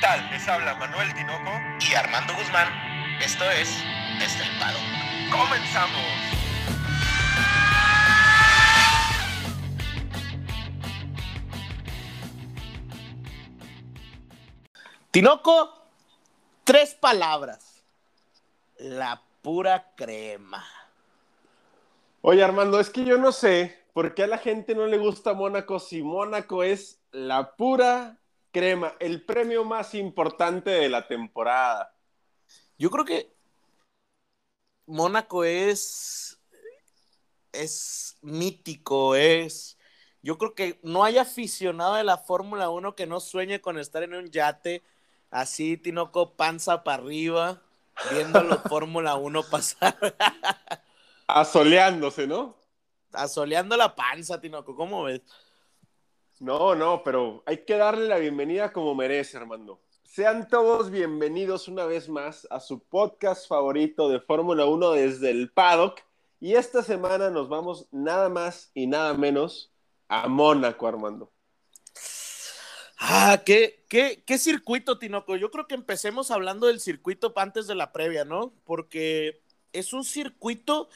tal? Les habla Manuel Tinoco y Armando Guzmán. Esto es Estelpado. ¡Comenzamos! Tinoco, tres palabras. La pura crema. Oye, Armando, es que yo no sé por qué a la gente no le gusta Mónaco si Mónaco es la pura crema, el premio más importante de la temporada. Yo creo que Mónaco es es mítico, es yo creo que no hay aficionado de la Fórmula 1 que no sueñe con estar en un yate así, Tinoco, panza para arriba, viendo la Fórmula 1 pasar. Asoleándose, ¿no? Asoleando la panza, Tinoco, ¿cómo ves? No, no, pero hay que darle la bienvenida como merece, Armando. Sean todos bienvenidos una vez más a su podcast favorito de Fórmula 1 desde el paddock. Y esta semana nos vamos nada más y nada menos a Mónaco, Armando. Ah, ¿qué, qué, qué circuito, Tinoco. Yo creo que empecemos hablando del circuito antes de la previa, ¿no? Porque es un circuito,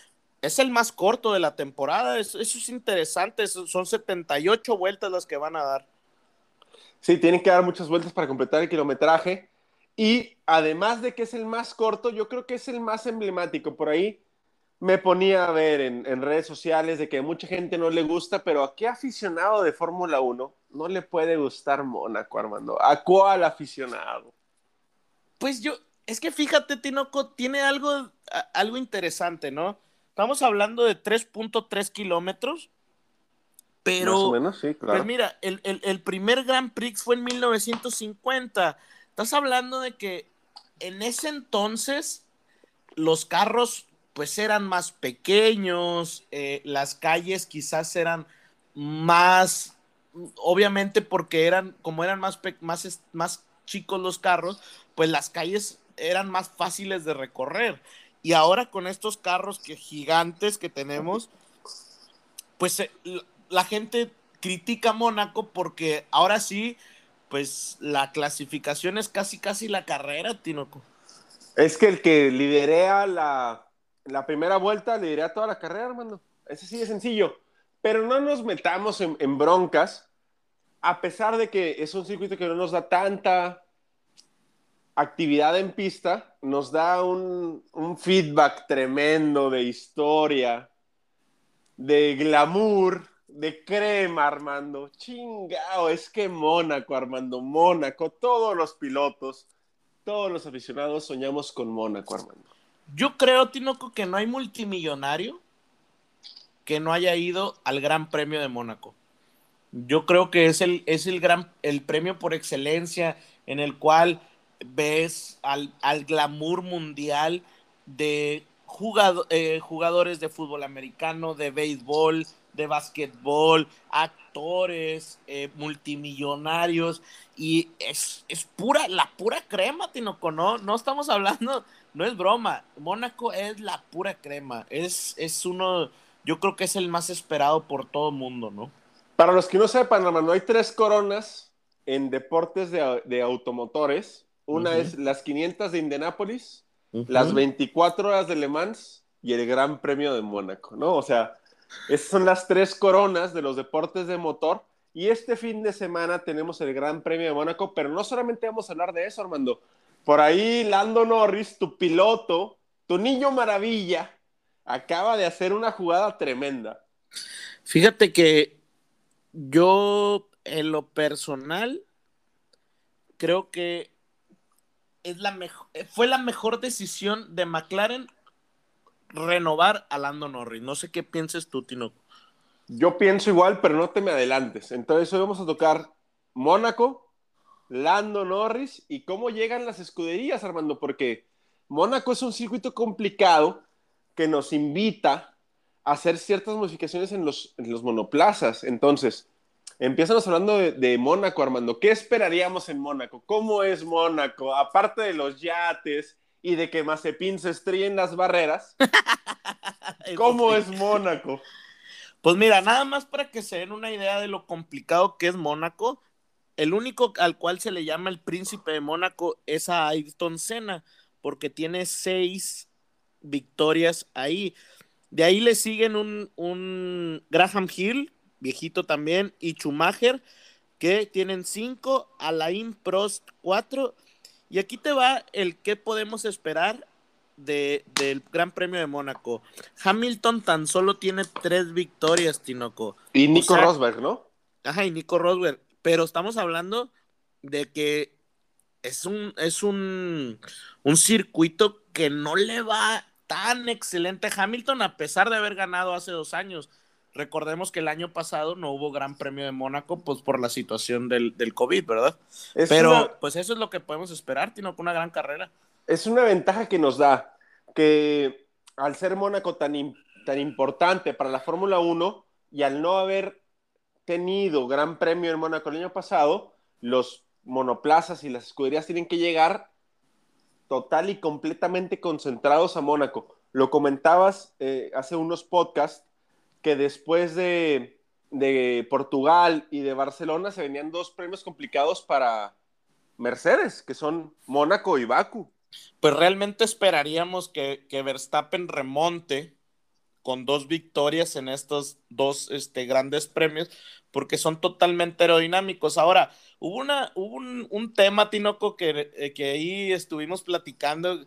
es el más corto de la temporada, eso, eso es interesante, son 78 vueltas las que van a dar. Sí, tienen que dar muchas vueltas para completar el kilometraje. Y además de que es el más corto, yo creo que es el más emblemático. Por ahí me ponía a ver en, en redes sociales de que mucha gente no le gusta, pero ¿a qué aficionado de Fórmula 1 no le puede gustar Mónaco, Armando? ¿A cuál aficionado? Pues yo, es que fíjate, Tinoco, tiene algo, algo interesante, ¿no? Estamos hablando de 3.3 kilómetros, pero... Más o menos, sí, claro. Pues mira, el, el, el primer Grand Prix fue en 1950. Estás hablando de que en ese entonces los carros pues eran más pequeños, eh, las calles quizás eran más, obviamente porque eran, como eran más, más, más chicos los carros, pues las calles eran más fáciles de recorrer. Y ahora con estos carros que gigantes que tenemos, pues la gente critica a Mónaco porque ahora sí, pues la clasificación es casi casi la carrera, Tinoco. Es que el que liderea la, la primera vuelta liderea toda la carrera, hermano. Ese sí es sencillo. Pero no nos metamos en broncas, a pesar de que es un circuito que no nos da tanta actividad en pista nos da un, un, feedback tremendo de historia, de glamour, de crema, Armando. Chingao, es que Mónaco, Armando, Mónaco, todos los pilotos, todos los aficionados soñamos con Mónaco, Armando. Yo creo, Tinoco, que no hay multimillonario que no haya ido al Gran Premio de Mónaco. Yo creo que es el, es el, gran, el premio por excelencia en el cual ves al, al glamour mundial de jugado, eh, jugadores de fútbol americano, de béisbol, de básquetbol, actores, eh, multimillonarios, y es, es, pura, la pura crema, Tinoco, ¿no? No estamos hablando, no es broma, Mónaco es la pura crema, es, es uno, yo creo que es el más esperado por todo el mundo, ¿no? Para los que no sepan, hermano, hay tres coronas en deportes de, de automotores, una uh -huh. es las 500 de Indianápolis, uh -huh. las 24 horas de Le Mans y el Gran Premio de Mónaco, ¿no? O sea, esas son las tres coronas de los deportes de motor. Y este fin de semana tenemos el Gran Premio de Mónaco, pero no solamente vamos a hablar de eso, Armando. Por ahí Lando Norris, tu piloto, tu niño maravilla, acaba de hacer una jugada tremenda. Fíjate que yo, en lo personal, creo que la mejor, fue la mejor decisión de McLaren renovar a Lando Norris. No sé qué pienses tú, Tino. Yo pienso igual, pero no te me adelantes. Entonces hoy vamos a tocar Mónaco, Lando Norris y cómo llegan las escuderías, Armando, porque Mónaco es un circuito complicado que nos invita a hacer ciertas modificaciones en los monoplazas. Entonces, Empiezamos hablando de, de, Mónaco, Armando. ¿Qué esperaríamos en Mónaco? ¿Cómo es Mónaco? Aparte de los yates y de que Mazepin se estrelle en las barreras, ¿cómo es Mónaco? Pues mira, nada más para que se den una idea de lo complicado que es Mónaco, el único al cual se le llama el príncipe de Mónaco es a Ayrton Senna, porque tiene seis victorias ahí. De ahí le siguen un, un Graham Hill, viejito también, y Schumacher, que tienen cinco, Alain Prost cuatro. Y aquí te va el que podemos esperar de, del Gran Premio de Mónaco. Hamilton tan solo tiene tres victorias, Tinoco. Y Nico Rosberg, ¿no? Ajá, y Nico Rosberg. Pero estamos hablando de que es un, es un, un circuito que no le va tan excelente a Hamilton a pesar de haber ganado hace dos años. Recordemos que el año pasado no hubo Gran Premio de Mónaco, pues por la situación del, del COVID, ¿verdad? Es Pero una... pues eso es lo que podemos esperar, Tino, con una gran carrera. Es una ventaja que nos da que al ser Mónaco tan, tan importante para la Fórmula 1 y al no haber tenido Gran Premio en Mónaco el año pasado, los monoplazas y las escuderías tienen que llegar total y completamente concentrados a Mónaco. Lo comentabas eh, hace unos podcasts que después de, de, Portugal y de Barcelona se venían dos premios complicados para Mercedes, que son Mónaco y Baku. Pues realmente esperaríamos que, que Verstappen remonte con dos victorias en estos dos este, grandes premios, porque son totalmente aerodinámicos. Ahora, hubo, una, hubo un, un tema, Tinoco, que, eh, que ahí estuvimos platicando.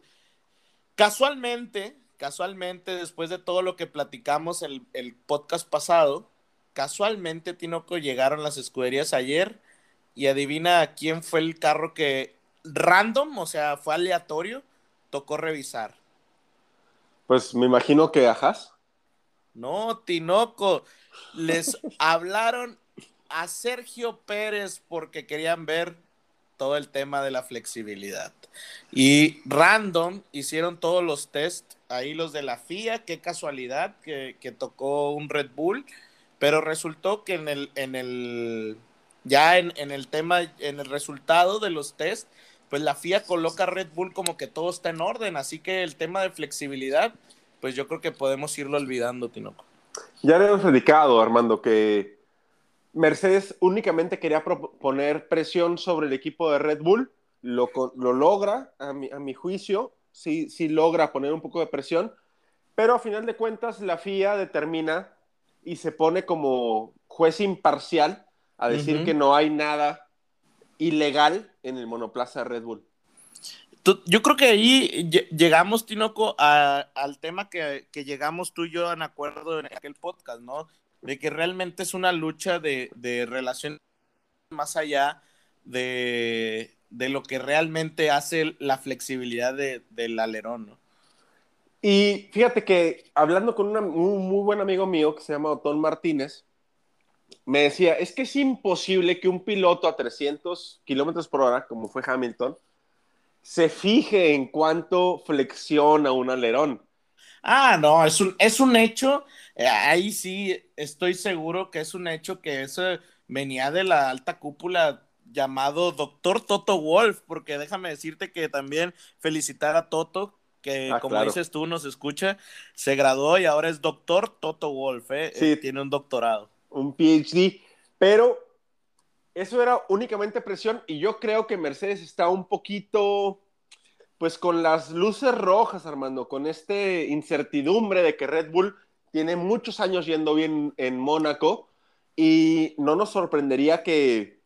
Casualmente, casualmente, después de todo lo que platicamos el, el podcast pasado, casualmente, Tinoco, llegaron las escuderías ayer y adivina quién fue el carro que random, o sea, fue aleatorio, tocó revisar. Pues me imagino que Ajas. No, Tinoco, les hablaron a Sergio Pérez porque querían ver todo el tema de la flexibilidad. Y random hicieron todos los test, ahí los de la FIA, qué casualidad que, tocó un Red Bull, pero resultó que en el, en el ya en, en, el tema, en el resultado de los test, pues la FIA coloca a Red Bull como que todo está en orden, así que el tema de flexibilidad, pues yo creo que podemos irlo olvidando, Tinoco. Ya le hemos dedicado, Armando, que Mercedes únicamente quería poner presión sobre el equipo de Red Bull, lo, lo logra, a mi, a mi juicio, sí, sí logra poner un poco de presión, pero a final de cuentas la FIA determina y se pone como juez imparcial a decir que no hay nada ilegal en el monoplaza de Red Bull. Yo creo que ahí llegamos, Tinoco, al tema que, que, llegamos tú y yo en acuerdo en aquel podcast, ¿no? De que realmente es una lucha de, de relación más allá de, de, lo que realmente hace la flexibilidad de, del alerón, ¿no? Y fíjate que hablando con un muy buen amigo mío que se llama Otón Martínez, me decía, es que es imposible que un piloto a 300 kilómetros por hora, como fue Hamilton, se fije en cuánto flexiona un alerón. Ah, no, es un, es un hecho, eh, ahí sí estoy seguro que es un hecho que eso venía de la alta cúpula llamado Doctor Toto Wolf, porque déjame decirte que también felicitar a Toto, que ah, como dices tú nos escucha, se graduó y ahora es Doctor Toto Wolf, ¿eh? Sí. tiene un doctorado. Un PhD, pero eso era únicamente presión y yo creo que Mercedes está un poquito, pues con las luces rojas, Armando, con este incertidumbre de que Red Bull tiene muchos años yendo bien en Mónaco y no nos sorprendería que,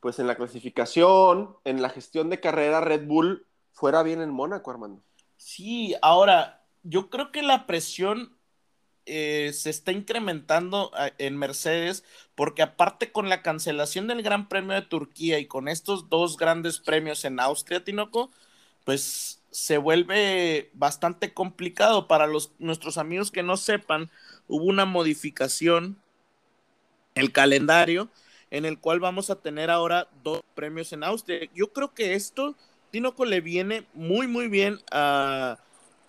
pues en la clasificación, en la gestión de carrera, Red Bull fuera bien en Mónaco, Armando. Sí, ahora, yo creo que la presión eh, se está incrementando en Mercedes porque aparte con la cancelación del Gran Premio de Turquía y con estos dos grandes premios en Austria, Tinoco, pues se vuelve bastante complicado. Para los, nuestros amigos que no sepan, hubo una modificación el calendario en el cual vamos a tener ahora dos premios en Austria. Yo creo que esto, Tinoco, le viene muy, muy bien a,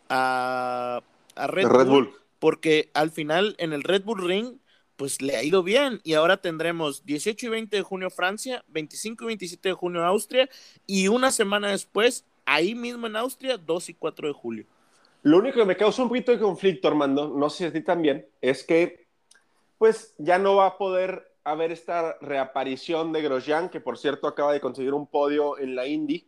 a, Red, Bull porque al final en el Red Bull Ring, pues le ha ido bien. Y ahora tendremos 18 y 20 de junio Francia, 25 y 27 de junio Austria y una semana después, ahí mismo en Austria, 2 y 4 de julio. Lo único que me causa un poquito de conflicto, Armando, no sé si a ti también, es que pues ya no va a poder a ver esta reaparición de Grosjean, que por cierto acaba de conseguir un podio en la Indy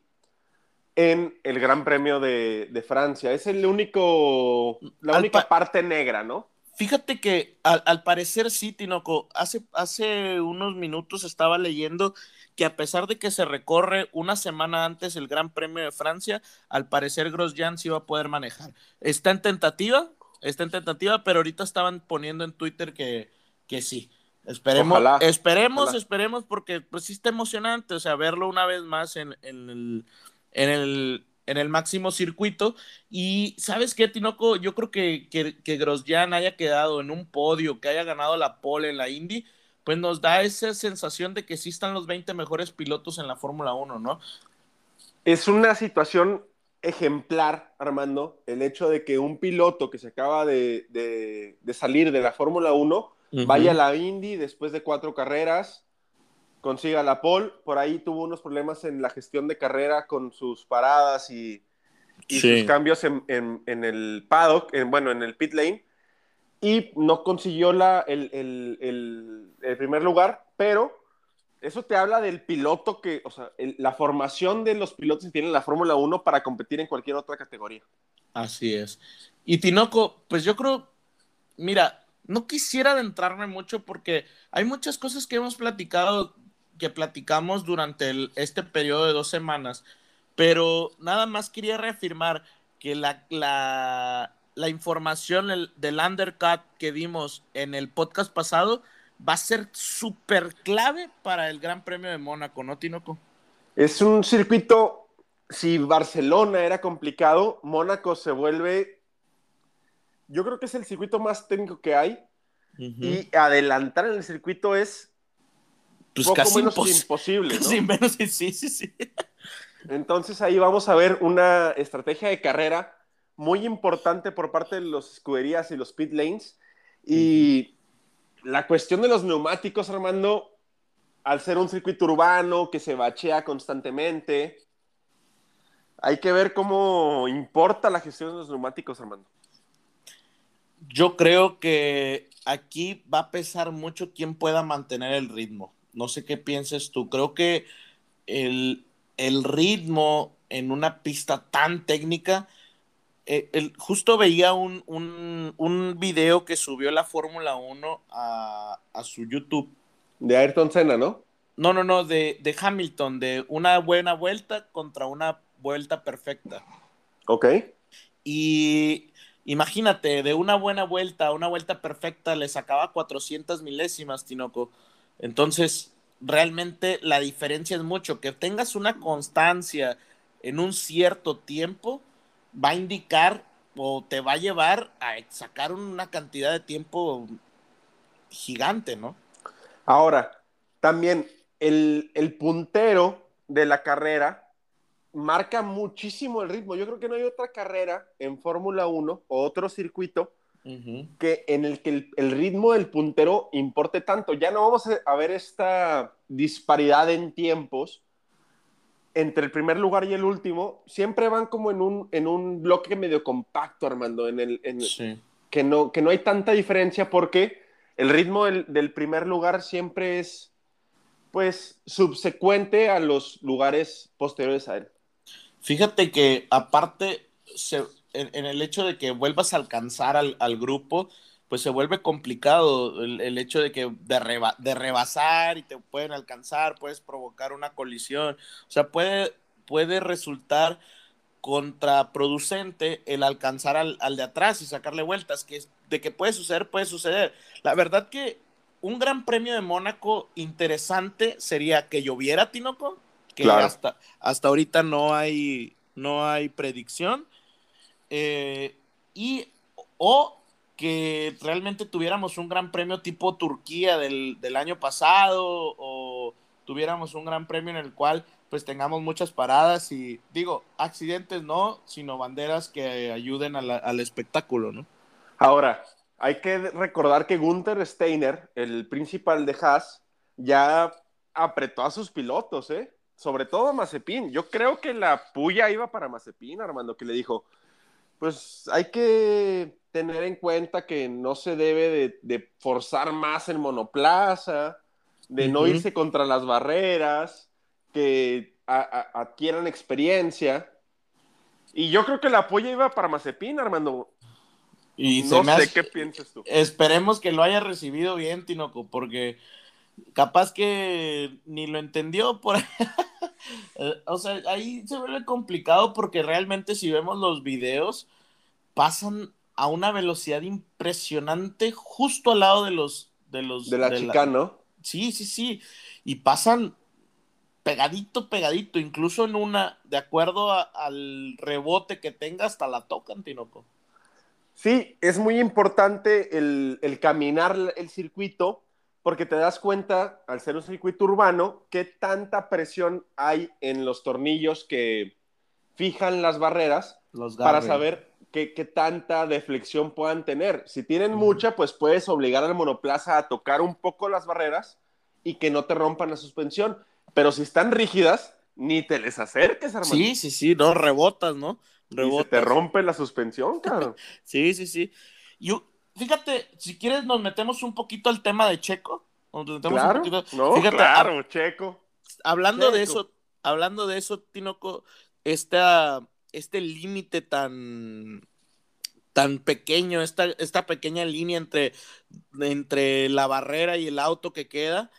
en el Gran Premio de, de Francia. Es el único, la Al única pa- parte negra, ¿no? Fíjate que al, al parecer sí, Tinoco, hace, hace unos minutos estaba leyendo que a pesar de que se recorre una semana antes el Gran Premio de Francia, al parecer Grosjean sí va a poder manejar. Está en tentativa, está en tentativa, pero ahorita estaban poniendo en Twitter que, que sí. Esperemos, Ojalá, esperemos, ojalá. esperemos, porque pues sí está emocionante, o sea, verlo una vez más en, en el, en el, en el máximo circuito. Y sabes qué, Tinoco, yo creo que, que, que Grosjean haya quedado en un podio, que haya ganado la pole en la Indy, pues nos da esa sensación de que sí están los 20 mejores pilotos en la Fórmula 1, ¿no? Es una situación ejemplar, Armando, el hecho de que un piloto que se acaba de, de- de salir de la Fórmula 1 vaya a la Indy después de cuatro carreras, consiga la pole. Por ahí tuvo unos problemas en la gestión de carrera con sus paradas y, y Sí. sus cambios en, en- en el paddock, en, bueno, en el pit lane. Y no consiguió la, el, el- el- primer lugar, pero eso te habla del piloto que, o sea, la formación de los pilotos que tienen la Fórmula 1 para competir en cualquier otra categoría. Así es. Y Tinoco, pues yo creo, mira, no quisiera adentrarme mucho porque hay muchas cosas que hemos platicado, que platicamos durante este periodo de dos semanas, pero nada más quería reafirmar que la, la, la información el- del undercut que dimos en el podcast pasado va a ser súper clave para el Gran Premio de Mónaco, ¿no, Tinoco? Es un circuito, si Barcelona era complicado, Mónaco se vuelve, yo creo que es el circuito más técnico que hay y adelantar en el circuito es pues poco casi menos impos- imposible, ¿no? casi menos, sí, sí, sí. Entonces ahí vamos a ver una estrategia de carrera muy importante por parte de los escuderías y los pit lanes. Y la cuestión de los neumáticos, Armando, al ser un circuito urbano que se bachea constantemente, hay que ver cómo importa la gestión de los neumáticos, Armando. Yo creo que aquí va a pesar mucho quién pueda mantener el ritmo. No sé qué pienses tú. Creo que el, el ritmo en una pista tan técnica, eh, el- justo veía un, un, un video que subió la Fórmula 1 a, a su YouTube. De Ayrton Senna, ¿no? No, no, no, de, de Hamilton, de una buena vuelta contra una vuelta perfecta. Ok. Y imagínate, de una buena vuelta a una vuelta perfecta le sacaba 400 milésimas, Tinoco. Entonces, realmente la diferencia es mucho. Que tengas una constancia en un cierto tiempo va a indicar o te va a llevar a sacar una cantidad de tiempo gigante, ¿no? Ahora, también el, el puntero de la carrera marca muchísimo el ritmo. Yo creo que no hay otra carrera en Fórmula 1 o otro circuito que en el que el, el ritmo del puntero importe tanto. Ya no vamos a- a ver esta disparidad en tiempos entre el primer lugar y el último. Siempre van como en un, en un bloque medio compacto, Armando, en el, en- Sí. que, no, que no hay tanta diferencia porque el ritmo del, del primer lugar siempre es pues subsecuente a los lugares posteriores a él. Fíjate que aparte, se- en, en el hecho de que vuelvas a alcanzar al, al grupo, pues se vuelve complicado el, el hecho de que de, reba- de rebasar y te pueden alcanzar, puedes provocar una colisión. O sea, puede, puede resultar contraproducente el alcanzar al, al de atrás y sacarle vueltas, que de que puede suceder, puede suceder. La verdad que un gran premio de Mónaco interesante sería que lloviera, Tinoco, que Claro. hasta, hasta ahorita no hay, no hay predicción. eh, y o que realmente tuviéramos un gran premio tipo Turquía del, del año pasado o tuviéramos un gran premio en el cual pues tengamos muchas paradas y digo, accidentes no, sino banderas que ayuden la- al espectáculo, ¿no? Ahora, hay que recordar que Gunther Steiner, el principal de Haas, ya apretó a sus pilotos, ¿eh? Sobre todo a Mazepin. Yo creo que la puya iba para Mazepin, Armando, que le dijo, pues hay que tener en cuenta que no se debe de, de forzar más el monoplaza, de no irse contra las barreras, que a- a- adquieran experiencia. Y yo creo que la apoyo iba para Mazepin, Armando. Y se no me sé qué piensas tú. Esperemos que lo haya recibido bien, Tinoco, porque capaz que ni lo entendió por ahí. Eh, o sea, ahí se vuelve complicado porque realmente si vemos los videos, pasan a una velocidad impresionante justo al lado de los... De, los, De la chica, ¿no? Sí, sí, sí. Y pasan pegadito, pegadito, incluso en una, de acuerdo a- al rebote que tenga, hasta la tocan, Tinoco. Sí, es muy importante el, el caminar el circuito porque te das cuenta, al ser un circuito urbano, qué tanta presión hay en los tornillos que fijan las barreras Los para saber qué, qué tanta deflexión puedan tener. Si tienen mucha, pues puedes obligar al monoplaza a tocar un poco las barreras y que no te rompan la suspensión. Pero si están rígidas, ni te les acerques, hermano. Sí, sí, sí, no, rebotas, ¿no? Y se Rebotas. te rompe la suspensión, cabrón. Sí, sí, sí. Y u- fíjate, si quieres nos metemos un poquito al tema de Checo. Nos metemos un claro, poquito- no, Fíjate, claro, checo. Hablando de Checo. eso, hablando de eso, Tinoco, esta, este límite tan, tan pequeño, esta, esta pequeña línea entre, entre la barrera y el auto que queda,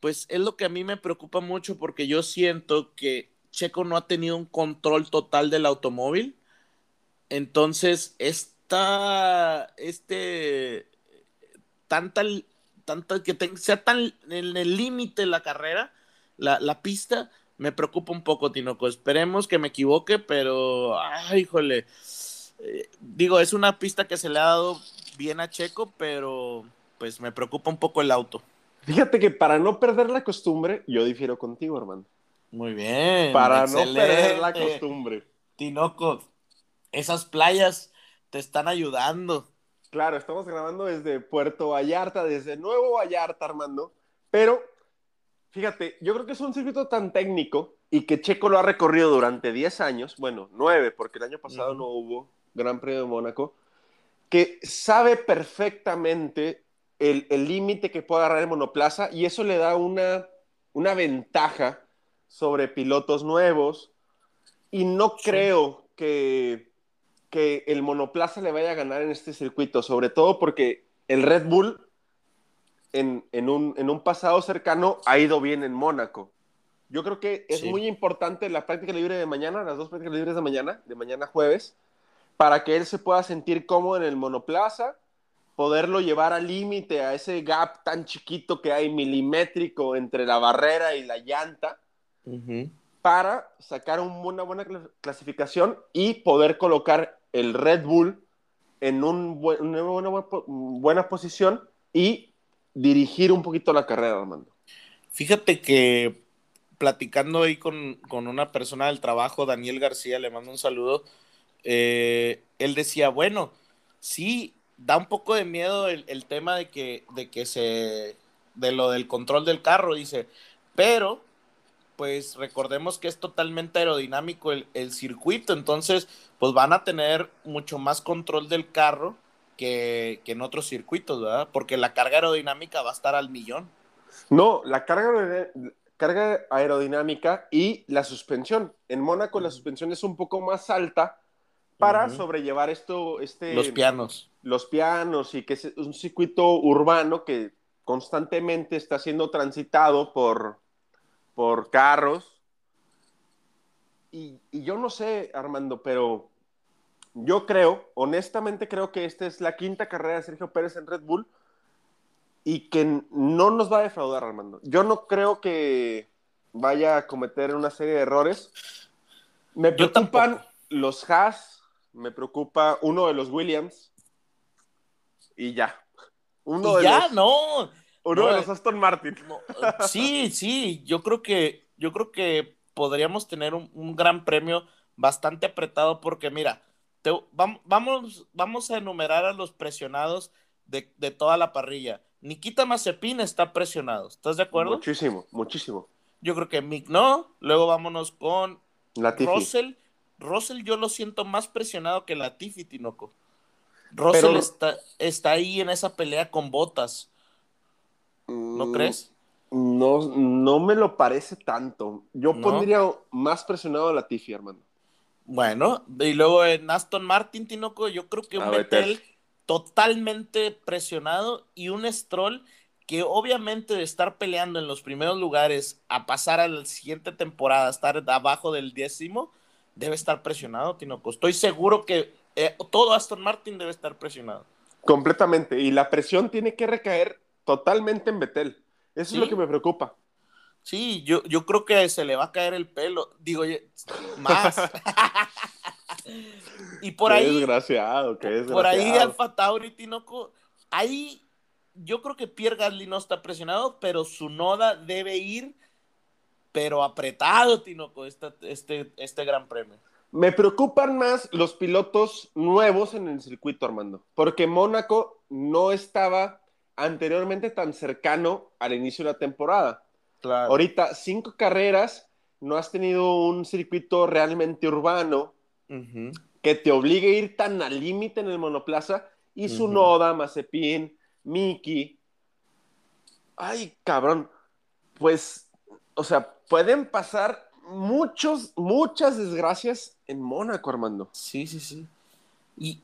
pues es lo que a mí me preocupa mucho porque yo siento que Checo no ha tenido un control total del automóvil. Entonces, esta, este, tanta, tanta que te- sea tan en el límite la carrera, la, la pista, me preocupa un poco, Tinoco. Esperemos que me equivoque, pero, ay, híjole. Eh, digo, es una pista que se le ha dado bien a Checo, pero pues me preocupa un poco el auto. Fíjate que para no perder la costumbre, yo difiero contigo, hermano. Muy bien. Para no perder la costumbre. Tinoco, esas playas te están ayudando. Claro, estamos grabando desde Puerto Vallarta, desde Nuevo Vallarta, Armando. Pero, fíjate, yo creo que es un circuito tan técnico y que Checo lo ha recorrido durante 10 años, bueno, 9, porque el año pasado no hubo Gran Premio de Mónaco, que sabe perfectamente el el límite que puede agarrar el monoplaza y eso le da una, una ventaja sobre pilotos nuevos. Y no Sí. creo que, que el monoplaza le vaya a ganar en este circuito, sobre todo porque el Red Bull en, en un, en un pasado cercano ha ido bien en Mónaco. Yo creo que es Sí. muy importante la práctica libre de mañana, las dos prácticas libres de mañana, de mañana jueves, para que él se pueda sentir cómodo en el monoplaza, poderlo llevar al límite, a ese gap tan chiquito que hay milimétrico entre la barrera y la llanta, para sacar un- una buena cla- clasificación y poder colocar el Red Bull en una buena, buena posición y dirigir un poquito la carrera, Armando. Fíjate que platicando ahí con, con una persona del trabajo, Daniel García, le mando un saludo, eh, él decía, bueno, sí, da un poco de miedo el, el tema de que, de que se, de lo del control del carro, dice, pero pues recordemos que es totalmente aerodinámico el, el circuito, entonces pues van a tener mucho más control del carro que, que en otros circuitos, ¿verdad? Porque la carga aerodinámica va a estar al millón. No, la carga, carga aerodinámica y la suspensión. En Mónaco la suspensión es un poco más alta para sobrellevar esto, este, Los pianos. los pianos y que es un circuito urbano que constantemente está siendo transitado por, por carros. Y, y yo no sé, Armando, pero yo creo, honestamente creo que esta es la quinta carrera de Sergio Pérez en Red Bull y que no nos va a defraudar, Armando. Yo no creo que vaya a cometer una serie de errores. Me preocupan los Haas, me preocupa uno de los Williams y ya. Uno Y de ya, los, no. Uno no, de eh. los Aston Martin. no, Sí, sí, yo creo que, yo creo que podríamos tener un, un gran premio bastante apretado porque mira, te- vamos, vamos a enumerar a los presionados de, de toda la parrilla. Nikita Mazepin está presionado, ¿estás de acuerdo? Muchísimo, muchísimo. Yo creo que Mick no, luego vámonos con Latifi. Russell. Russell yo lo siento más presionado que Latifi, Tinoco. Russell Pero- está, está ahí en esa pelea con botas, ¿no Mm, crees? No, no me lo parece tanto. Yo ¿No? pondría más presionado a Latifi, hermano. Bueno, y luego en Aston Martin, Tinoco, yo creo que un Vettel totalmente presionado y un Stroll que obviamente de estar peleando en los primeros lugares a pasar a la siguiente temporada, a estar abajo del décimo, debe estar presionado, Tinoco. Estoy seguro que eh, todo Aston Martin debe estar presionado. Completamente. Y la presión tiene que recaer totalmente en Betel. Eso Sí. es lo que me preocupa. Sí, yo, yo creo que se le va a caer el pelo. Digo, más. y por qué ahí, desgraciado, qué desgraciado. por ahí Alfa Tauri, Tinoco, ahí yo creo que Pierre Gasly no está presionado, pero su noda debe ir, pero apretado, Tinoco, este, este, este gran premio. Me preocupan más los pilotos nuevos en el circuito, Armando, porque Mónaco no estaba anteriormente tan cercano al inicio de la temporada. Claro. Ahorita, cinco carreras, no has tenido un circuito realmente urbano Ujú. que te obligue a ir tan al límite en el monoplaza y su Ujú. Noda, Mazepin, Miki. Ay, cabrón. Pues, o sea, pueden pasar muchos, muchas desgracias en Mónaco, Armando. Sí, sí, sí. Y,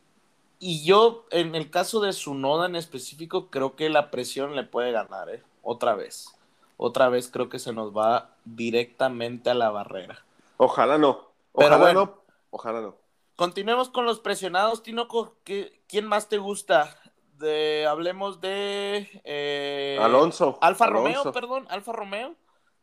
y yo, en el caso de su noda en específico, creo que la presión le puede ganar, ¿eh? Otra vez. Otra vez creo que se nos va directamente a la barrera. Ojalá no. Pero Ojalá bueno. no. Ojalá no. Continuemos con los presionados, Tinoco. ¿qué- ¿Quién más te gusta? De, hablemos de... eh, Alonso. Alfa Alonso. Romeo, perdón, Alfa Romeo.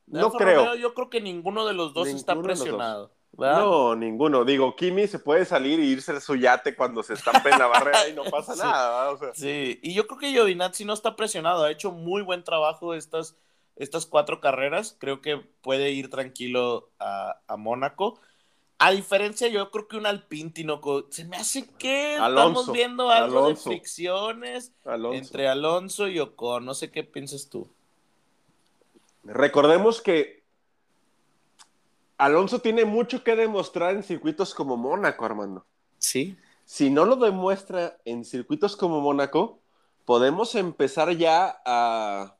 De No Alfa creo. Romeo, yo creo que ninguno de los dos está Ninguno presionado. ¿Verdad? No, ninguno. Digo, Kimi se puede salir y irse a su yate cuando se estampe en la barrera y no pasa Sí. nada. ¿verdad? O sea, Sí, y yo creo que Giovinazzi no está presionado, ha hecho muy buen trabajo estas, estas cuatro carreras, creo que puede ir tranquilo a, a Mónaco. A diferencia, yo creo que un Alpine, Tinoco, se me hace que Alonso, estamos viendo algo Alonso. de fricciones Alonso. entre Alonso y Ocon, no sé qué piensas tú. Recordemos que Alonso tiene mucho que demostrar en circuitos como Mónaco, Armando. Sí. Si no lo demuestra en circuitos como Mónaco, podemos empezar ya a,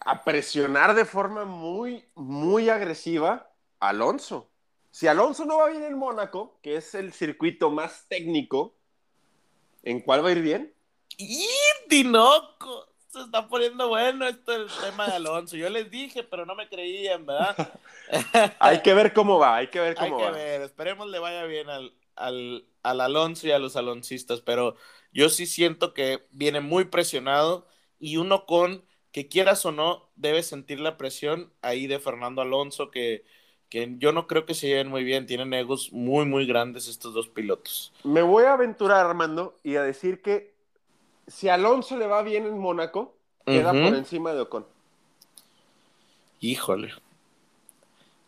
a presionar de forma muy, muy agresiva a Alonso. Si Alonso no va bien en Mónaco, que es el circuito más técnico, ¿en cuál va a ir bien? ¡Y Tinoco! Se está poniendo bueno esto el tema de Alonso. Yo les dije, pero no me creían, ¿verdad? Hay que ver cómo va, hay que ver Hay cómo que va. ver, esperemos le vaya bien al, al, al Alonso y a los aloncistas, pero yo sí siento que viene muy presionado y uno con que quieras o no debe sentir la presión ahí de Fernando Alonso que, que yo no creo que se lleven muy bien, tienen egos muy muy grandes estos dos pilotos. Me voy a aventurar, Armando, y a decir que si a Alonso le va bien en Mónaco, queda por encima de Ocon. Híjole.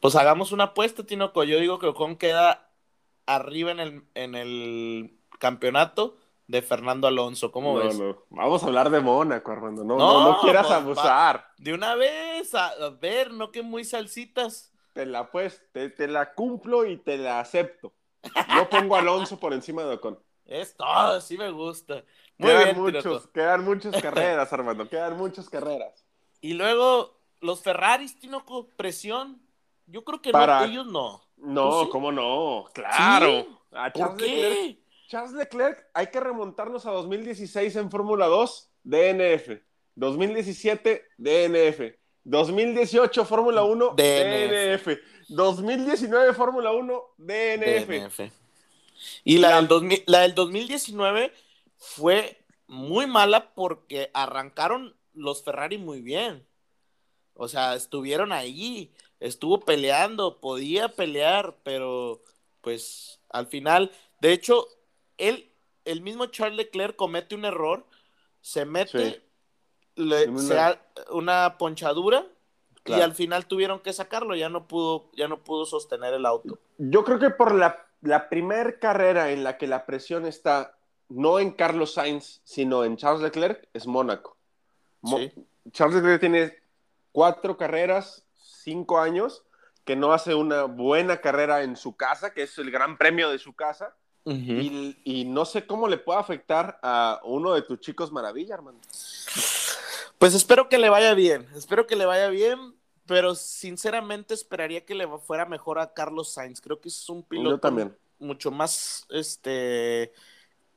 Pues hagamos una apuesta, Tinoco. Yo digo que Ocon queda arriba en el, en el campeonato de Fernando Alonso. ¿Cómo no, ves? no. Vamos a hablar de Mónaco, Armando. No, No, no, no quieras pues, abusar. De una vez, a, a ver, no que muy salsitas. Te la pues, te, te la cumplo y te la acepto. Yo pongo a Alonso por encima de Ocon. Es todo, sí me gusta. Muy quedan bien, muchos, quedan muchas carreras, Armando. Quedan muchas carreras. Y luego, los Ferraris, Tinoco, presión. Yo creo que Para- no, ellos no. No. ¿cómo no? Claro. ¿Sí? A ¿Por Charles Leclerc, qué? Charles Leclerc, hay que remontarnos a 2016 en Fórmula 2, DNF. 2017, DNF. 2018, Fórmula 1, DNF. DNF. 2019, Fórmula 1, DNF. DNF. Y la del, 2000 la del 2019 fue muy mala porque arrancaron los Ferrari muy bien. O sea, estuvieron ahí, estuvo peleando, podía pelear, pero pues al final, de hecho, él, el mismo Charles Leclerc comete un error, se mete Sí. le- Una- se una ponchadura y al final tuvieron que sacarlo, ya no pudo, ya no pudo sostener el auto. Yo creo que por la, la primer carrera en la que la presión está no en Carlos Sainz, sino en Charles Leclerc, es Mónaco. Mo- Sí. Charles Leclerc tiene cuatro carreras, cinco años, que no hace una buena carrera en su casa, que es el gran premio de su casa, y, y no sé cómo le puede afectar a uno de tus chicos maravilla, hermano. Pues espero que le vaya bien, espero que le vaya bien, pero sinceramente esperaría que le fuera mejor a Carlos Sainz. Creo que es un piloto también. mucho más este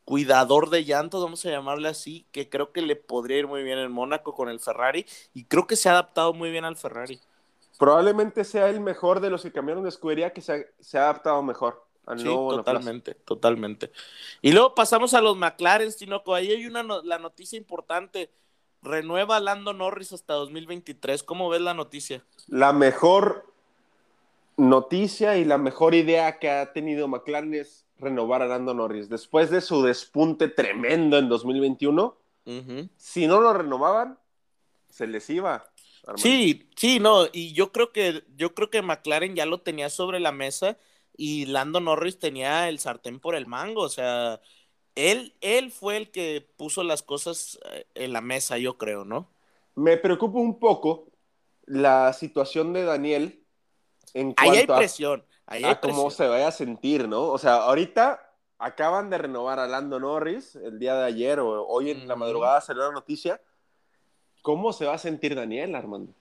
cuidador de llantas, vamos a llamarle así, que creo que le podría ir muy bien en Mónaco con el Ferrari y creo que se ha adaptado muy bien al Ferrari. Probablemente sea el mejor de los que cambiaron de escudería que se ha, se ha adaptado mejor al Sí, nuevo totalmente, totalmente. Y luego pasamos a los McLaren, Tinoco. Ahí hay una no- la noticia importante. Renueva Lando Norris hasta 2023. ¿Cómo ves la noticia? La mejor noticia y la mejor idea que ha tenido McLaren es renovar a Lando Norris. Después de su despunte tremendo en 2021, Ujú. si no lo renovaban, se les iba. Armando. Sí, sí, no, y yo creo que yo creo que McLaren ya lo tenía sobre la mesa y Lando Norris tenía el sartén por el mango, o sea, él él fue el que puso las cosas eh, en la mesa, yo creo, ¿no? Me preocupa un poco la situación de Daniel en Ahí hay cuanto a- presión, ahí hay a cómo se vaya a sentir, ¿no? O sea, ahorita acaban de renovar a Lando Norris el día de ayer o hoy en la Ujú. madrugada salió la noticia. ¿Cómo se va a sentir Daniel, Armando?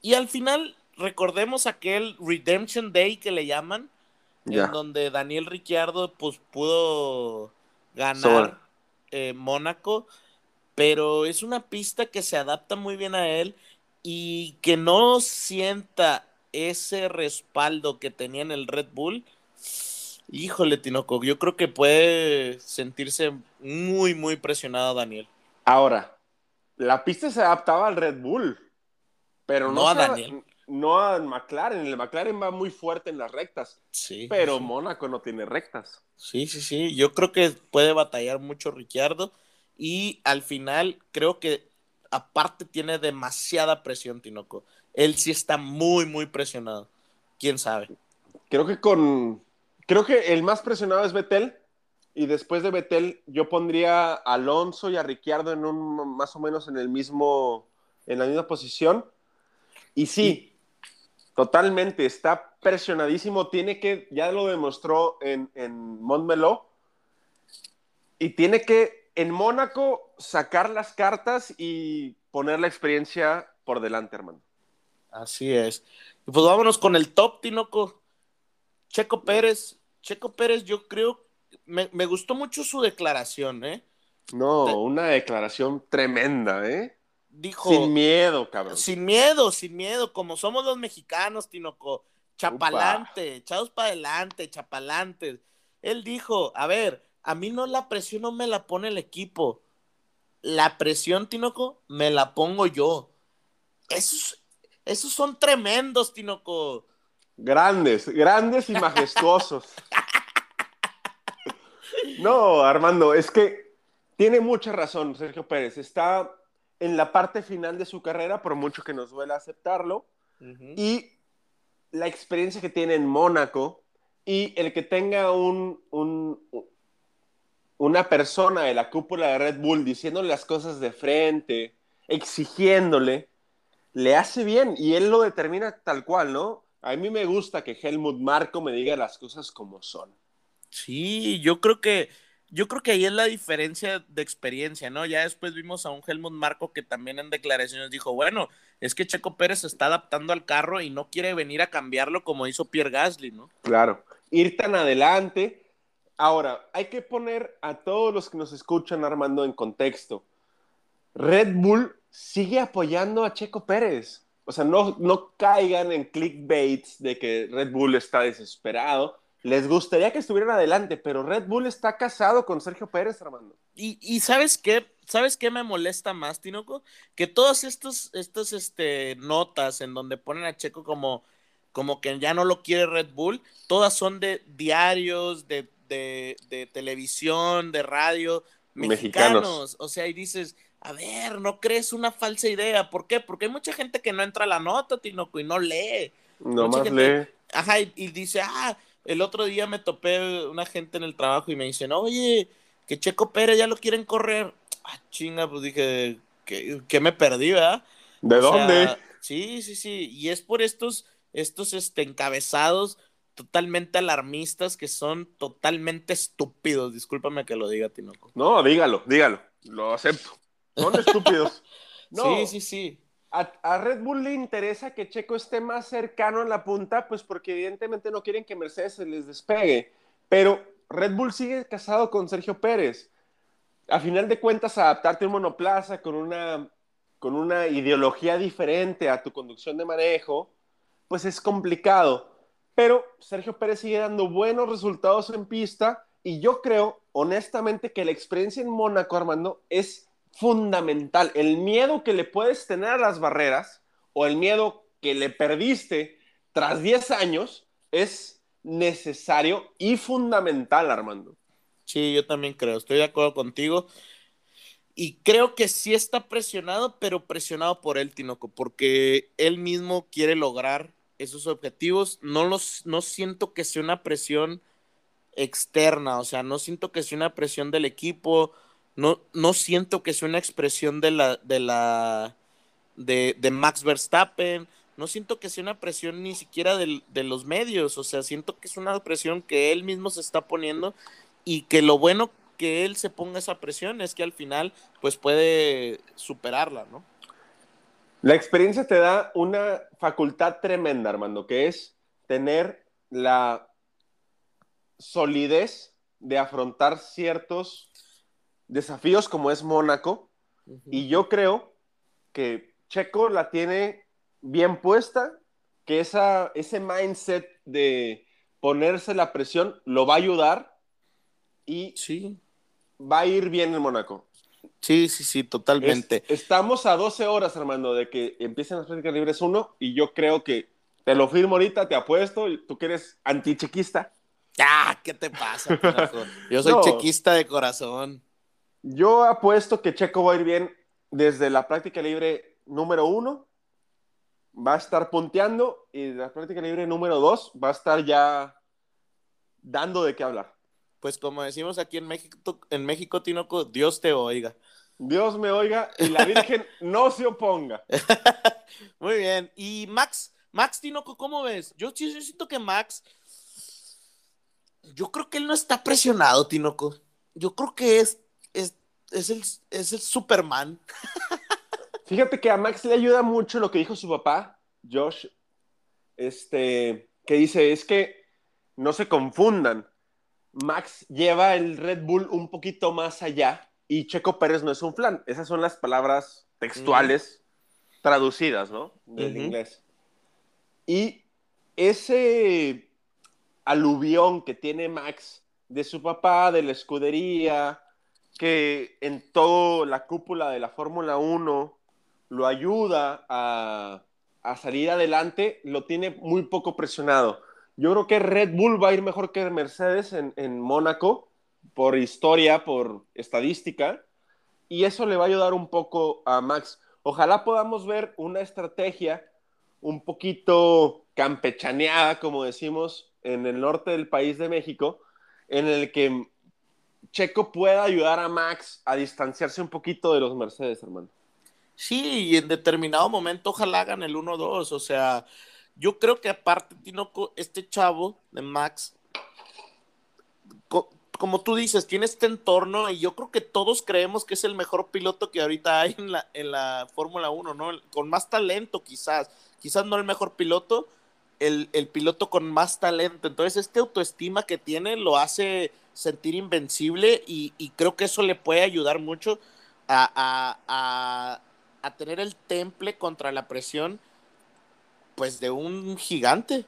Y al final recordemos aquel Redemption Day que le llaman, en donde Daniel Ricciardo pues pudo ganar eh, Mónaco, pero es una pista que se adapta muy bien a él y que no sienta ese respaldo que tenía en el Red Bull. Híjole, Tinoco, yo creo que puede sentirse muy, muy presionado Daniel. Ahora, la pista se adaptaba al Red Bull, pero no, No a Daniel. No a McLaren. El McLaren va muy fuerte en las rectas, Sí. pero sí. Mónaco no tiene rectas. Sí, sí, sí. Yo creo que puede batallar mucho Ricciardo. Y al final, creo que aparte tiene demasiada presión, Tinoco. Él sí está muy, muy presionado. ¿Quién sabe? Creo que con. Creo que el más presionado es Betel. Y después de Betel, yo pondría a Alonso y a Ricciardo en un más o menos en el mismo. en la misma posición. Y sí, totalmente, está presionadísimo. Tiene que, ya lo demostró en, en Montmeló. Y tiene que en Mónaco sacar las cartas y poner la experiencia por delante, hermano. Así es. Y pues vámonos con el top, Tinoco. Checo Pérez. Checo Pérez, yo creo. Me, me gustó mucho su declaración, ¿eh? No, Te- una declaración tremenda, ¿eh? Dijo. Sin miedo, cabrón. Sin miedo, sin miedo, como somos los mexicanos, Tinoco. Chapalante, echados para adelante, chapalante. Él dijo, a ver, a mí no la presión no me la pone el equipo. La presión, Tinoco, me la pongo yo. Esos, esos son tremendos, Tinoco. Grandes, grandes y majestuosos. No, Armando, es que tiene mucha razón Sergio Pérez. Está en la parte final de su carrera, por mucho que nos duela aceptarlo. Y la experiencia que tiene en Mónaco y el que tenga un, un- una persona de la cúpula de Red Bull diciéndole las cosas de frente, exigiéndole, le hace bien y él lo determina tal cual, ¿no? A mí me gusta que Helmut Marco me diga las cosas como son. Sí, yo creo que yo creo que ahí es la diferencia de experiencia, ¿no? Ya después vimos a un Helmut Marco que también en declaraciones dijo, bueno, es que Checo Pérez se está adaptando al carro y no quiere venir a cambiarlo como hizo Pierre Gasly, ¿no? Claro. Ir tan adelante. Ahora, hay que poner a todos los que nos escuchan, Armando, en contexto. Red Bull sigue apoyando a Checo Pérez. O sea, no, no caigan en clickbaits de que Red Bull está desesperado. Les gustaría que estuvieran adelante, pero Red Bull está casado con Sergio Pérez, Armando. Y, y ¿sabes qué? ¿Sabes qué me molesta más, Tinoco? Que todas estas, estas este, notas en donde ponen a Checo como, como que ya no lo quiere Red Bull, todas son de diarios, de, de, de televisión, de radio, mexicanos. Mexicanos. O sea, y dices, a ver, no crees una falsa idea. ¿Por qué? Porque hay mucha gente que no entra a la nota, Tinoco, y no lee. Nomás gente- lee. Ajá, y, y dice, ah, el otro día me topé una gente en el trabajo y me dicen, oye, que Checo Pérez ya lo quieren correr. Ah, chinga, pues dije, que, que me perdí, ¿verdad? ¿De O sea, dónde? sí, sí, sí. Y es por estos, estos este, encabezados totalmente alarmistas que son totalmente estúpidos. Discúlpame que lo diga, Tinoco. No, dígalo, dígalo. Lo acepto. Son estúpidos. No, Sí, sí, sí. A, a Red Bull le interesa que Checo esté más cercano en la punta, pues porque evidentemente no quieren que Mercedes se les despegue. Pero Red Bull sigue casado con Sergio Pérez. A final de cuentas, adaptarte a un monoplaza con una, con una ideología diferente a tu conducción de manejo, pues es complicado. Pero Sergio Pérez sigue dando buenos resultados en pista y yo creo, honestamente, que la experiencia en Mónaco, Armando, es fundamental. El miedo que le puedes tener a las barreras o el miedo que le perdiste tras 10 años es necesario y fundamental, Armando. Sí, yo también creo, estoy de acuerdo contigo. Y creo que sí está presionado, pero presionado por él, Tinoco, porque él mismo quiere lograr esos objetivos. No, los, no siento que sea una presión externa, o sea, no siento que sea una presión del equipo, no, no siento que sea una expresión de la, de la, de, de Max Verstappen, no siento que sea una presión ni siquiera del- de los medios, o sea, siento que es una presión que él mismo se está poniendo y que lo bueno que él se ponga esa presión es que al final pues puede superarla, ¿no? La experiencia te da una facultad tremenda, Armando, que es tener la solidez de afrontar ciertos desafíos como es Mónaco. Y yo creo que Checo la tiene bien puesta, que esa, ese mindset de ponerse la presión lo va a ayudar y Sí, va a ir bien en Mónaco. sí, sí, sí, totalmente. Es- estamos a 12 horas, Armando, de que empiecen las prácticas libres 1 y yo creo que te lo firmo ahorita, te apuesto, y tú que eres antichequista. Ah, ¿qué te pasa? Yo soy No. chequista de corazón. Yo apuesto que Checo va a ir bien desde la práctica libre número 1, va a estar punteando y la práctica libre número 2 va a estar ya dando de qué hablar. Pues como decimos aquí en México, en México, Tinoco, Dios te oiga. Dios me oiga y la Virgen no se oponga. Muy bien. Y Max, Max Tinoco, ¿cómo ves? Yo yo siento que Max, yo creo que él no está presionado, Tinoco. Yo creo que es, es, el, es el Superman. Fíjate que a Max le ayuda mucho lo que dijo su papá, Josh, este, que dice, es que no se confundan. Max lleva el Red Bull un poquito más allá y Checo Pérez no es un flan. Esas son las palabras textuales traducidas, ¿no? Del inglés. Y ese aluvión que tiene Max de su papá, de la escudería, que en toda la cúpula de la Fórmula 1 lo ayuda a, a salir adelante, lo tiene muy poco presionado. Yo creo que Red Bull va a ir mejor que Mercedes en, en Mónaco, por historia, por estadística, y eso le va a ayudar un poco a Max. Ojalá podamos ver una estrategia un poquito campechaneada, como decimos, en el norte del país de México, en el que Checo pueda ayudar a Max a distanciarse un poquito de los Mercedes, hermano. Sí, y en determinado momento ojalá hagan el 1-2. O sea, yo creo que aparte, Tinoco, este chavo de Max, co- como tú dices, tiene este entorno y yo creo que todos creemos que es el mejor piloto que ahorita hay en la, en la Fórmula 1, ¿no? Con más talento quizás, quizás no el mejor piloto, el, el piloto con más talento. Entonces, este autoestima que tiene lo hace sentir invencible y, y creo que eso le puede ayudar mucho a, a- a- a tener el temple contra la presión, pues de un gigante.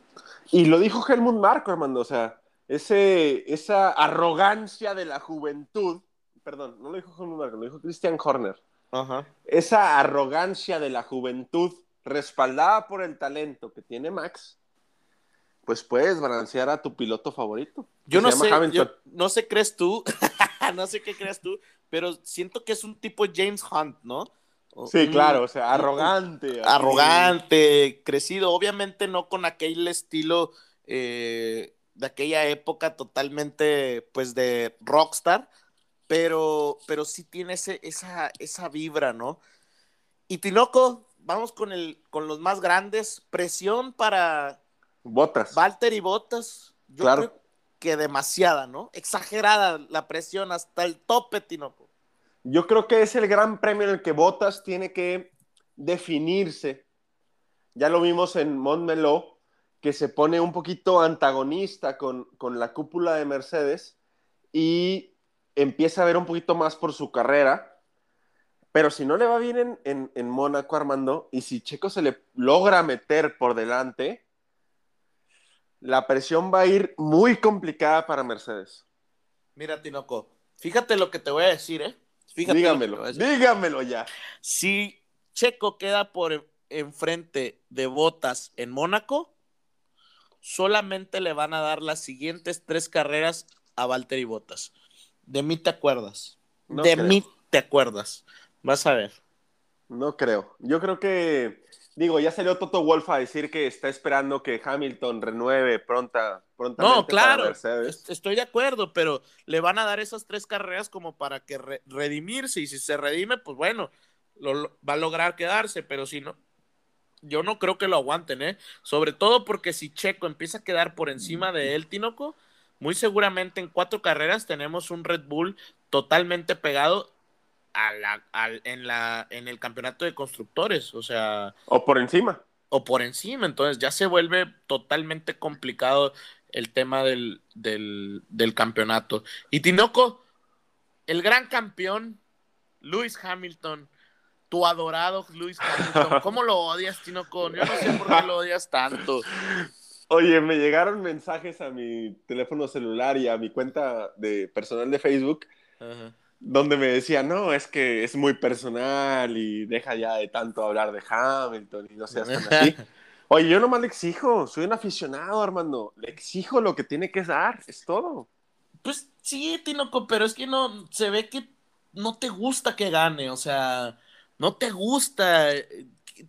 Y lo dijo Helmut Marko, hermano, o sea, ese, esa arrogancia de la juventud, perdón, no lo dijo Helmut Marko, lo dijo Christian Horner, Ajá. esa arrogancia de la juventud respaldada por el talento que tiene Max, pues puedes balancear a tu piloto favorito. Yo no sé, yo no sé crees tú, no sé qué creas tú, pero siento que es un tipo James Hunt, ¿no? Sí, un- claro, o sea, arrogante. así. arrogante, crecido, obviamente no con aquel estilo eh, de aquella época totalmente pues de rockstar, pero, pero sí tiene ese, esa, esa vibra, ¿no? Y Tinoco, vamos con, el, con los más grandes, presión para Botas. Walter y Bottas, yo Claro. creo que demasiada, ¿no? Exagerada la presión hasta el tope, Tinoco. Yo creo que es el gran premio en el que Bottas tiene que definirse. Ya lo vimos en Montmeló, que se pone un poquito antagonista con, con la cúpula de Mercedes y empieza a ver un poquito más por su carrera. Pero si no le va bien en, en, en Mónaco, Armando, y si Checo se le logra meter por delante, la presión va a ir muy complicada para Mercedes. Mira, Tinoco, fíjate lo que te voy a decir, ¿eh? Fíjate dígamelo, dígamelo ya. Si Checo queda por enfrente de Botas en Mónaco, solamente le van a dar las siguientes tres carreras a Valtteri Botas. De mí te acuerdas. No de creo. mí te acuerdas. Vas a ver. No creo. Yo creo que, digo, ya salió Toto Wolf a decir que está esperando que Hamilton renueve pronta, prontamente No, claro, para Mercedes. est- estoy de acuerdo, pero le van a dar esas tres carreras como para que re- redimirse y si se redime, pues bueno, lo, lo- va a lograr quedarse, pero si no, yo no creo que lo aguanten, ¿eh? Sobre todo porque si Checo empieza a quedar por encima de él, Tinoco, muy seguramente en cuatro carreras tenemos un Red Bull totalmente pegado a la, al- en, la, en el campeonato de constructores, o sea, O por encima. o por encima, entonces ya se vuelve totalmente complicado el tema del, del, del campeonato. Y Tinoco, el gran campeón, Lewis Hamilton, tu adorado Lewis Hamilton, ¿cómo lo odias, Tinoco? Yo no sé por qué lo odias tanto. Oye, me llegaron mensajes a mi teléfono celular y a mi cuenta de personal de Facebook Ajá. Donde me decían, no, es que es muy personal y deja ya de tanto hablar de Hamilton y no seas tan así. Oye, yo nomás le exijo, soy un aficionado, Armando. Le exijo lo que tiene que dar, es todo. Pues sí, Tinoco, pero es que no, se ve que no te gusta que gane, o sea, no te gusta,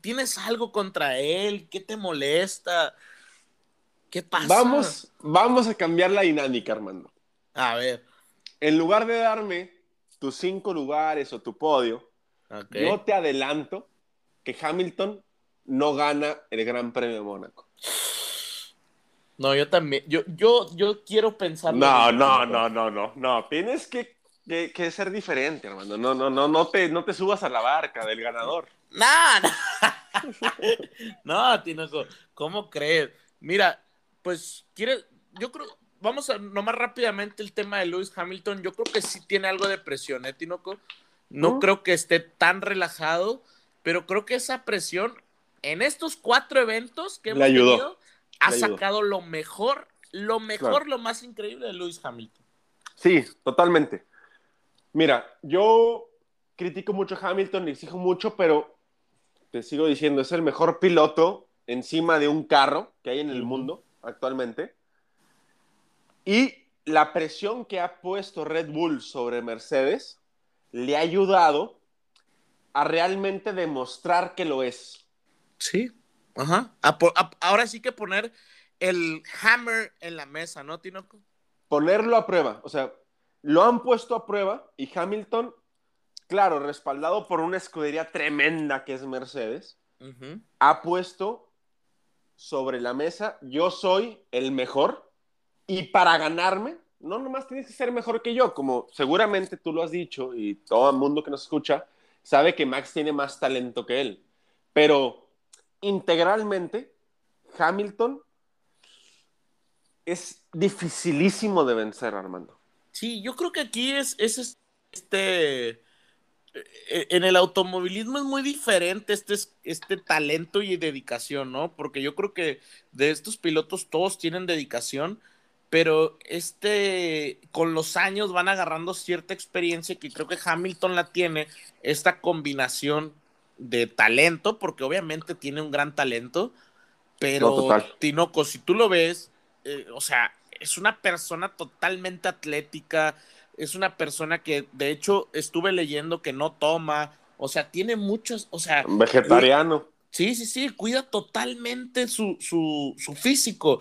tienes algo contra él, ¿qué te molesta? ¿Qué pasa? Vamos, vamos a cambiar la dinámica, Armando. A ver, En lugar de darme tus cinco lugares o tu podio, ok. yo te adelanto que Hamilton no gana el Gran Premio de Mónaco. No, yo también, yo, yo, yo quiero pensar. No, no, no, no, no, no. Tienes que, que- que ser diferente, hermano. No, no, no, no te, no te subas a la barca del ganador. No, no. no, Tinoco, ¿cómo crees? Mira, pues, quiere, yo creo, vamos a nomás rápidamente el tema de Lewis Hamilton. Yo creo que sí tiene algo de presión, ¿eh, Tinoco? No creo que esté tan relajado, pero creo que esa presión en estos cuatro eventos que hemos ayudó, tenido ha sacado lo mejor, lo mejor, Claro. lo más increíble de Lewis Hamilton. Sí, totalmente. Mira, yo critico mucho a Hamilton, le exijo mucho, pero te sigo diciendo, es el mejor piloto encima de un carro que hay en el mundo actualmente. Y la presión que ha puesto Red Bull sobre Mercedes le ha ayudado a realmente demostrar que lo es. Sí. Ajá. A po- a- ahora sí que poner el hammer en la mesa, ¿no, Tinoco? ponerlo a prueba. O sea, lo han puesto a prueba y Hamilton, claro, respaldado por una escudería tremenda que es Mercedes, ha puesto sobre la mesa, yo soy el mejor y para ganarme, no nomás tienes que ser mejor que yo, como seguramente tú lo has dicho y todo el mundo que nos escucha sabe que Max tiene más talento que él, pero integralmente Hamilton es dificilísimo de vencer, Armando. Sí, yo creo que aquí es, es es- este. eh, En el automovilismo es muy diferente este, es- este talento y dedicación, ¿no? Porque yo creo que de estos pilotos todos tienen dedicación, pero este, con los años van agarrando cierta experiencia que creo que Hamilton la tiene, esta combinación de talento, porque obviamente tiene un gran talento, pero No. Tinoco, si tú lo ves, eh, o sea, es una persona totalmente atlética, es una persona que de hecho estuve leyendo que no toma, o sea, tiene muchos, o sea, Vegetariano. Sí, sí, sí, cuida totalmente su, su, su físico.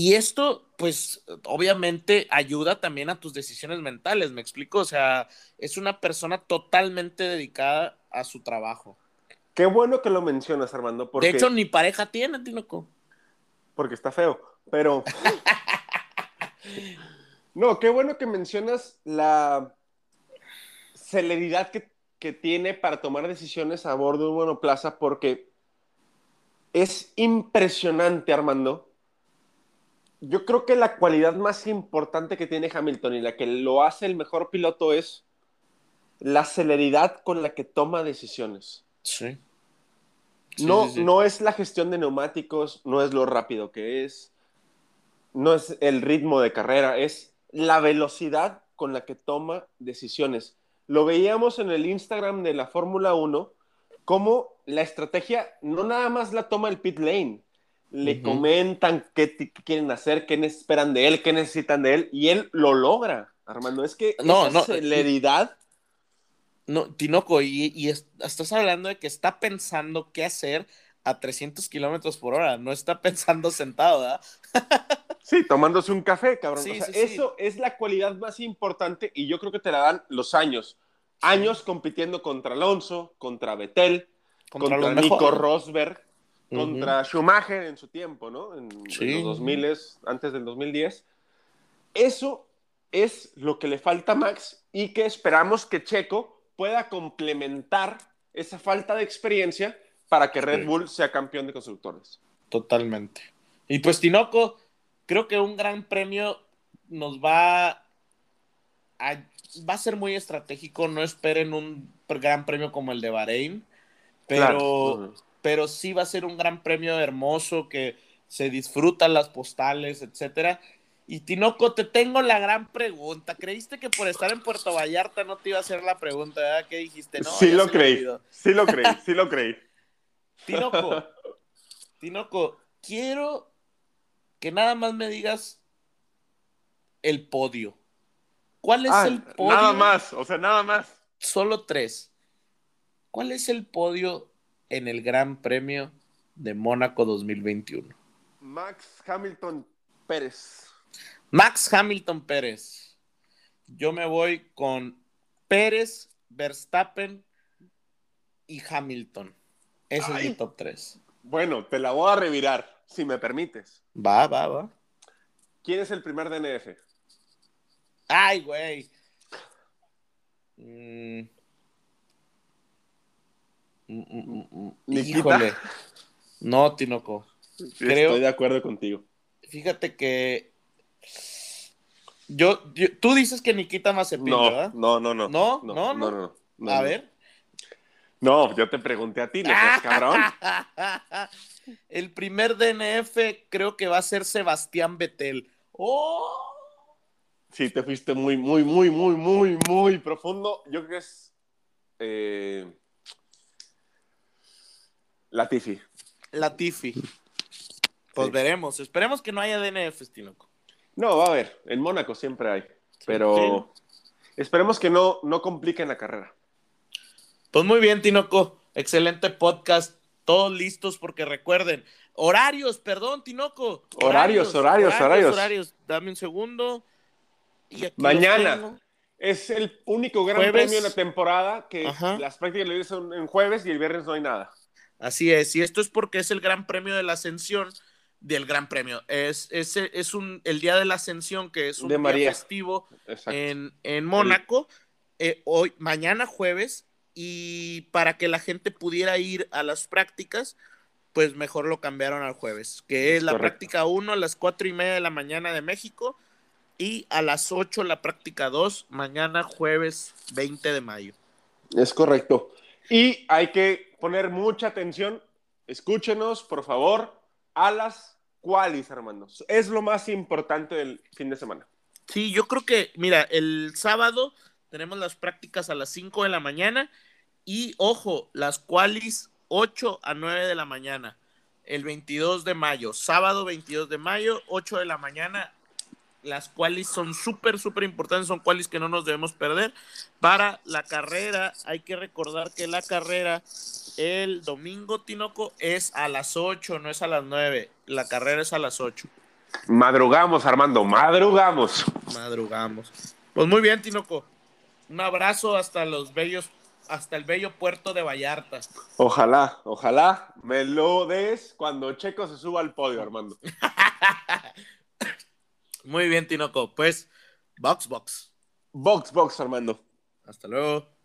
Y esto, pues, obviamente ayuda también a tus decisiones mentales, ¿me explico? O sea, es una persona totalmente dedicada a su trabajo. Qué bueno que lo mencionas, Armando, porque, De hecho, ni pareja tiene, Tinoco. porque está feo. Pero. No, qué bueno que mencionas la celeridad que, que tiene para tomar decisiones a bordo de un monoplaza porque es impresionante, Armando. Yo creo que la cualidad más importante que tiene Hamilton y la que lo hace el mejor piloto es la celeridad con la que toma decisiones. Sí. no, sí, sí. no es la gestión de neumáticos, no es lo rápido que es, no es el ritmo de carrera, es la velocidad con la que toma decisiones. Lo veíamos en el Instagram de la Fórmula 1, como la estrategia no nada más la toma el pit lane, le comentan qué, quieren hacer, qué esperan de él, qué necesitan de él, y él lo logra, Armando. Es que No, esa no, celeridad, No, Tinoco, y, y es- estás hablando de que está pensando qué hacer a 300 kilómetros por hora, no está pensando sentado, ¿verdad? Sí, tomándose un café, cabrón. Sí, o sea, sí, sí. eso es la cualidad más importante y yo creo que te la dan los años. Años compitiendo contra Alonso, contra Vettel, contra, Nico mejores. Rosberg, Ujú. contra Schumacher en su tiempo, ¿no? En, en Sí. los 2000, antes del 2010. Eso es lo que le falta a Max y que esperamos que Checo pueda complementar esa falta de experiencia para que Red Sí. Bull sea campeón de constructores. Totalmente. Y pues Tinoco, creo que un gran premio nos va a, va a ser muy estratégico. No esperen un gran premio como el de Bahrein, pero, Claro. Pero sí va a ser un gran premio hermoso que se disfrutan las postales, etcétera. Y Tinoco, te tengo la gran pregunta. ¿Creíste que por estar en Puerto Vallarta no te iba a hacer la pregunta? ¿verdad? ¿Qué dijiste? No, sí lo creí, sí lo creí, sí lo creí. Tinoco, Tinoco, quiero que nada más me digas el podio. ¿Cuál es Ah, el podio? nada más, o sea, nada más. Solo tres. ¿Cuál es el podio en el Gran Premio de Mónaco 2021? Max Hamilton Pérez. Max Hamilton Pérez. Yo me voy con Pérez, Verstappen y Hamilton. Ese es mi top 3. Bueno, te la voy a revirar, si me permites. Va, va, va. ¿Quién es el primer DNF? Ay, güey. Mm. ¿Nikita? Híjole. No, Tinoco. Creo- Estoy de acuerdo contigo. Fíjate que. Yo, yo- tú dices que Nikita Mazepin, No, ¿verdad? no, no, no. ¿No? no, ¿No? no, no, no, A no. ver. No, yo te pregunté a ti, no seas cabrón. El primer DNF creo que va a ser Sebastián Vettel. ¡Oh! Sí, te fuiste muy, muy, muy, muy, muy, muy profundo. Yo creo que es. Eh... Latifi. Latifi. Pues Sí. veremos. Esperemos que no haya DNFs, Tinoco. No, va a haber. En Mónaco siempre hay. Pero esperemos que no, no compliquen la carrera. Pues muy bien, Tinoco. Excelente podcast. Todos listos porque recuerden. Horarios, perdón, Tinoco. Horarios, horarios, horarios. horarios. Dame un segundo. Y Mañana. Es el único gran Jueves. premio en la temporada que Ajá. las prácticas libres son en jueves y el viernes no hay nada. Así es. Y esto es porque es el Gran Premio de la Ascensión del Gran Premio. Es, es, es un, el Día de la Ascensión, que es un De día María. festivo Exacto. en, en Mónaco, eh, hoy, mañana jueves, y para que la gente pudiera ir a las prácticas, pues mejor lo cambiaron al jueves, que es la Correcto. práctica 1 a las 4 y media de la mañana de México, y a las 8 la práctica 2, mañana jueves 20 de mayo. Es correcto. Y hay que poner mucha atención. Escúchenos, por favor, a las cualis, hermanos. Es lo más importante del fin de semana. Sí, yo creo que, mira, el sábado tenemos las prácticas a las 5 de la mañana y, ojo, las qualis 8 a 9 de la mañana, el 22 de mayo, sábado 22 de mayo, 8 de la mañana. Las qualis son súper, súper importantes, son qualis que no nos debemos perder. Para la carrera, hay que recordar que la carrera el domingo, Tinoco, es a las 8, no es a las 9. La carrera es a las 8. Madrugamos, Armando, madrugamos. Madrugamos. Pues muy bien, Tinoco. Un abrazo hasta los bellos, hasta el bello puerto de Vallarta. Ojalá, ojalá me lo des cuando Checo se suba al podio, Armando. Muy bien, Tinoco. Pues, box, box. Box, box, Armando. Hasta luego.